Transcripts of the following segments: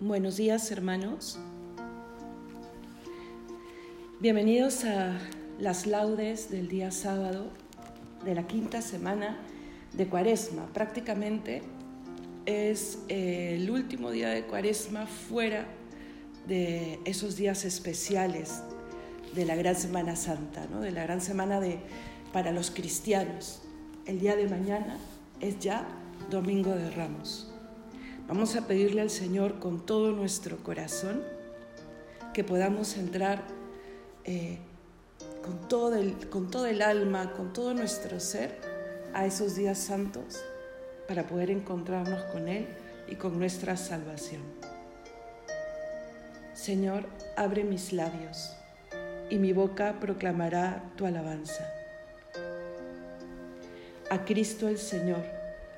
Buenos días hermanos. Bienvenidos a las laudes del día sábado de la quinta semana de Cuaresma. Prácticamente es eh, el último día de Cuaresma fuera de esos días especiales de la Gran Semana Santa, ¿no? de la Gran Semana de, para los cristianos. El día de mañana es ya Domingo de Ramos. Vamos a pedirle al Señor con todo nuestro corazón que podamos entrar eh, con, todo el, con todo el alma, con todo nuestro ser a esos días santos para poder encontrarnos con Él y con nuestra salvación. Señor, abre mis labios y mi boca proclamará tu alabanza. A Cristo el Señor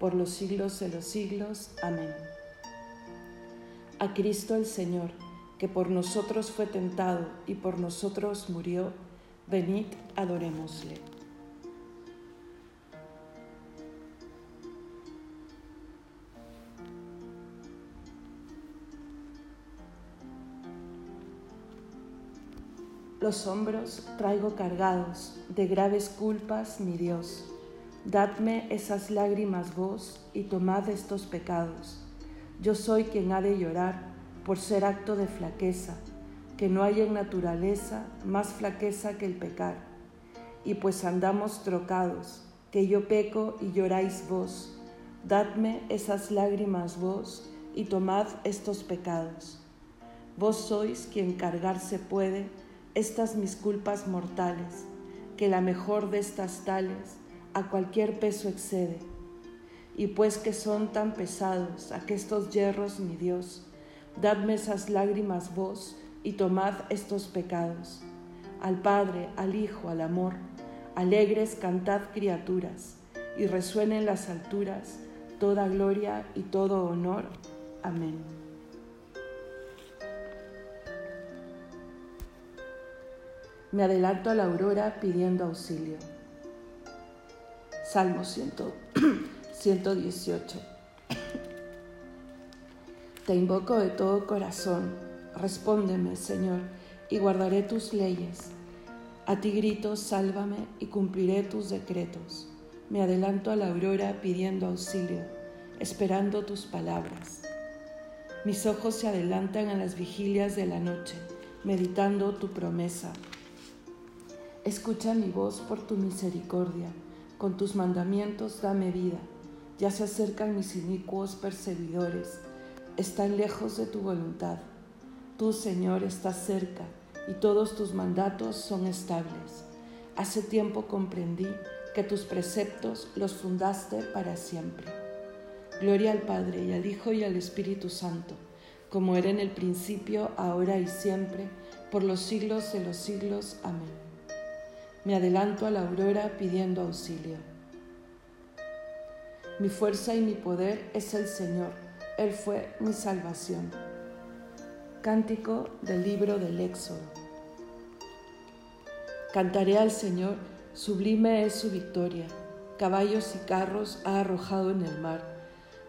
por los siglos de los siglos. Amén. A Cristo el Señor, que por nosotros fue tentado y por nosotros murió, venid, adorémosle. Los hombros traigo cargados de graves culpas, mi Dios Dadme esas lágrimas vos y tomad estos pecados. Yo soy quien ha de llorar por ser acto de flaqueza, que no hay en naturaleza más flaqueza que el pecar. Y pues andamos trocados, que yo peco y lloráis vos. Dadme esas lágrimas vos y tomad estos pecados. Vos sois quien cargarse puede estas mis culpas mortales, que la mejor de estas tales a cualquier peso excede. Y pues que son tan pesados aquestos hierros, mi Dios, dadme esas lágrimas vos y tomad estos pecados. Al Padre, al Hijo, al amor, alegres cantad criaturas, y resuene en las alturas toda gloria y todo honor. Amén. Me adelanto a la aurora pidiendo auxilio. Salmo 118. Te invoco de todo corazón, respóndeme, Señor, y guardaré tus leyes. A ti grito, sálvame y cumpliré tus decretos. Me adelanto a la aurora pidiendo auxilio, esperando tus palabras. Mis ojos se adelantan a las vigilias de la noche, meditando tu promesa. Escucha mi voz por tu misericordia con tus mandamientos dame vida. Ya se acercan mis inicuos perseguidores, están lejos de tu voluntad. Tú, Señor, estás cerca y todos tus mandatos son estables. Hace tiempo comprendí que tus preceptos los fundaste para siempre. Gloria al Padre y al Hijo y al Espíritu Santo, como era en el principio, ahora y siempre, por los siglos de los siglos. Amén me adelanto a la aurora pidiendo auxilio. Mi fuerza y mi poder es el Señor, Él fue mi salvación. Cántico del libro del Éxodo. Cantaré al Señor, sublime es su victoria. Caballos y carros ha arrojado en el mar.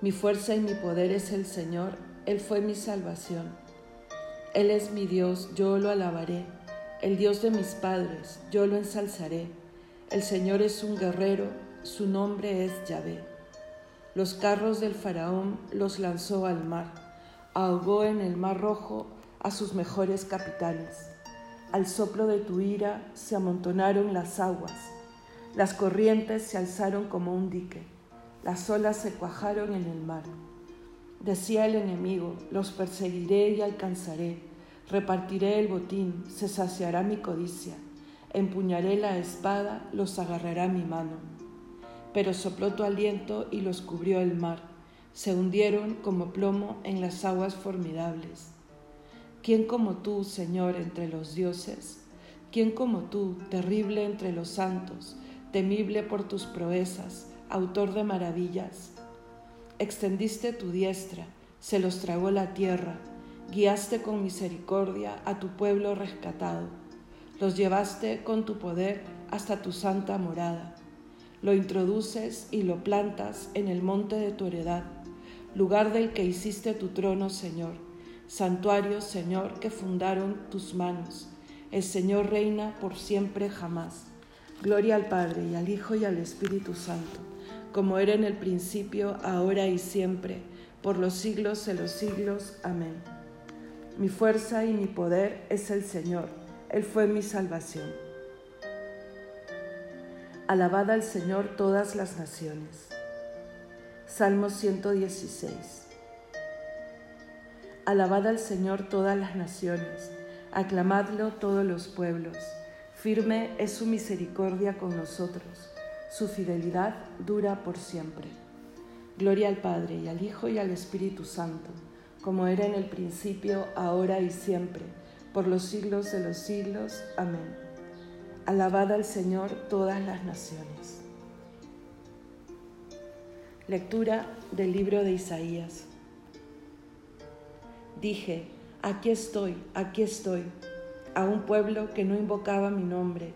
Mi fuerza y mi poder es el Señor, Él fue mi salvación. Él es mi Dios, yo lo alabaré. El Dios de mis padres, yo lo ensalzaré. El Señor es un guerrero, su nombre es Yahvé. Los carros del faraón los lanzó al mar, ahogó en el mar rojo a sus mejores capitanes. Al soplo de tu ira se amontonaron las aguas, las corrientes se alzaron como un dique, las olas se cuajaron en el mar. Decía el enemigo, los perseguiré y alcanzaré, repartiré el botín, se saciará mi codicia, empuñaré la espada, los agarrará mi mano. Pero sopló tu aliento y los cubrió el mar, se hundieron como plomo en las aguas formidables. ¿Quién como tú, Señor, entre los dioses? ¿Quién como tú, terrible entre los santos, temible por tus proezas, autor de maravillas? Extendiste tu diestra, se los tragó la tierra, guiaste con misericordia a tu pueblo rescatado, los llevaste con tu poder hasta tu santa morada, lo introduces y lo plantas en el monte de tu heredad, lugar del que hiciste tu trono, Señor santuario, Señor, que fundaron tus manos. El Señor reina por siempre jamás. Gloria al Padre y al Hijo y al Espíritu Santo, como era en el principio, ahora y siempre, por los siglos de los siglos. Amén. Mi fuerza y mi poder es el Señor, Él fue mi salvación. Alabad al Señor todas las naciones. Salmo 116. Alabad al Señor todas las naciones, aclamadlo todos los pueblos. Firme es su misericordia con nosotros, su fidelidad dura por siempre. Gloria al Padre y al Hijo y al Espíritu Santo, como era en el principio, ahora y siempre, por los siglos de los siglos. Amén. Alabad al Señor todas las naciones. Lectura del libro de Isaías. Dije, aquí estoy, aquí estoy, a un pueblo que no invocaba mi nombre.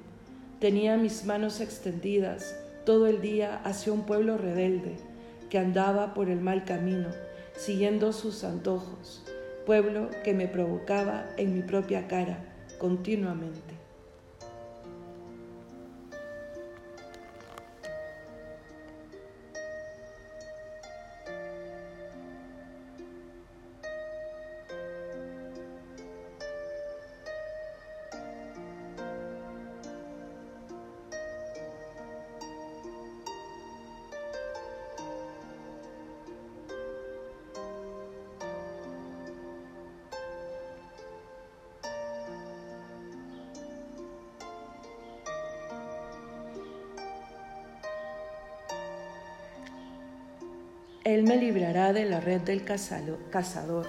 Tenía mis manos extendidas todo el día hacia un pueblo rebelde que andaba por el mal camino, siguiendo sus antojos, pueblo que me provocaba en mi propia cara continuamente. Él me librará de la red del cazador.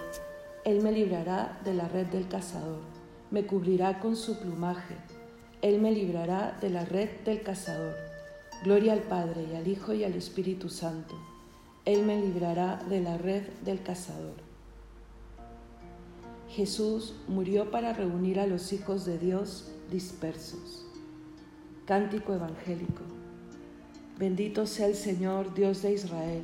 Él me librará de la red del cazador. Me cubrirá con su plumaje. Él me librará de la red del cazador. Gloria al Padre y al Hijo y al Espíritu Santo. Él me librará de la red del cazador. Jesús murió para reunir a los hijos de Dios dispersos. Cántico evangélico. Bendito sea el Señor, Dios de Israel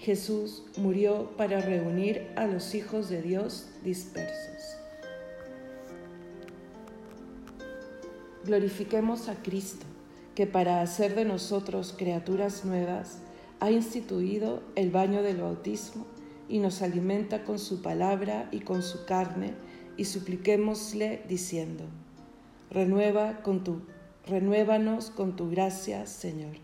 Jesús murió para reunir a los hijos de Dios dispersos. Glorifiquemos a Cristo, que para hacer de nosotros criaturas nuevas, ha instituido el baño del bautismo y nos alimenta con su palabra y con su carne, y supliquémosle diciendo, Renueva con tu, renuévanos con tu gracia, Señor.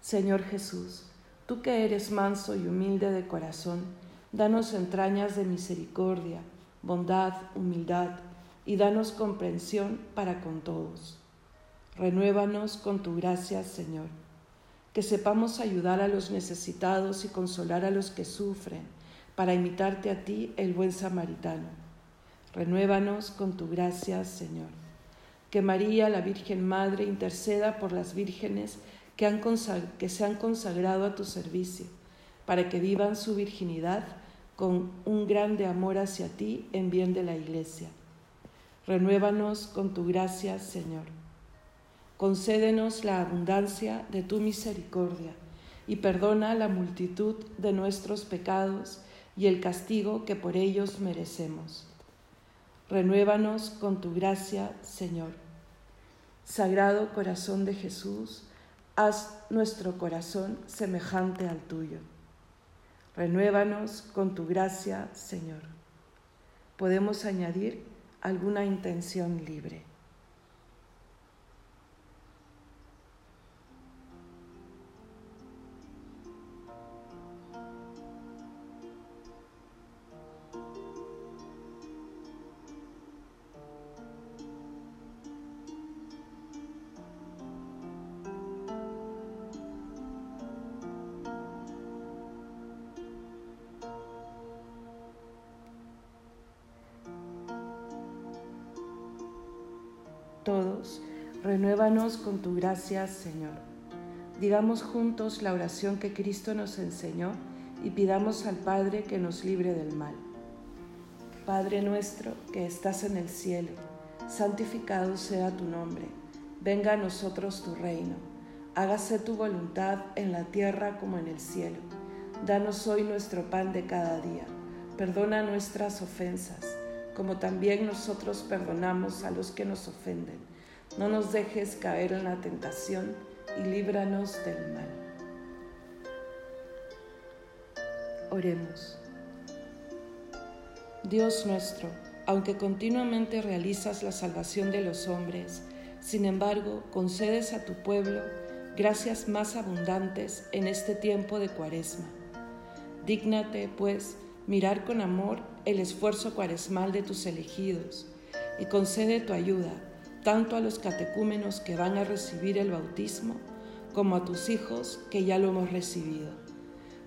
Señor Jesús, tú que eres manso y humilde de corazón, danos entrañas de misericordia, bondad, humildad, y danos comprensión para con todos. Renuévanos con tu gracia, Señor que sepamos ayudar a los necesitados y consolar a los que sufren, para imitarte a ti, el buen samaritano. Renuévanos con tu gracia, Señor. Que María, la Virgen Madre, interceda por las vírgenes que, han que se han consagrado a tu servicio, para que vivan su virginidad con un grande amor hacia ti en bien de la Iglesia. Renuévanos con tu gracia, Señor concédenos la abundancia de tu misericordia y perdona la multitud de nuestros pecados y el castigo que por ellos merecemos. Renuévanos con tu gracia, Señor. Sagrado corazón de Jesús, haz nuestro corazón semejante al tuyo. Renuévanos con tu gracia, Señor. Podemos añadir alguna intención libre. Todos, renuévanos con tu gracia, Señor. Digamos juntos la oración que Cristo nos enseñó y pidamos al Padre que nos libre del mal. Padre nuestro que estás en el cielo, santificado sea tu nombre, venga a nosotros tu reino, hágase tu voluntad en la tierra como en el cielo. Danos hoy nuestro pan de cada día, perdona nuestras ofensas como también nosotros perdonamos a los que nos ofenden. No nos dejes caer en la tentación y líbranos del mal. Oremos. Dios nuestro, aunque continuamente realizas la salvación de los hombres, sin embargo concedes a tu pueblo gracias más abundantes en este tiempo de cuaresma. Dígnate, pues, mirar con amor el esfuerzo cuaresmal de tus elegidos y concede tu ayuda tanto a los catecúmenos que van a recibir el bautismo como a tus hijos que ya lo hemos recibido.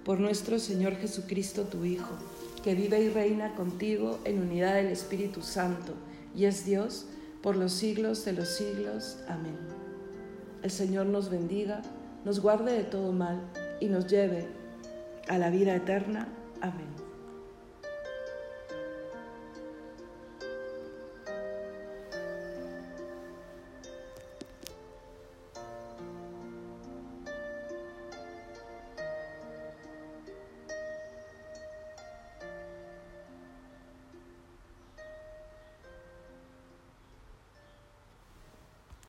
Por nuestro Señor Jesucristo, tu Hijo, que vive y reina contigo en unidad del Espíritu Santo y es Dios por los siglos de los siglos. Amén. El Señor nos bendiga, nos guarde de todo mal y nos lleve a la vida eterna. Amén.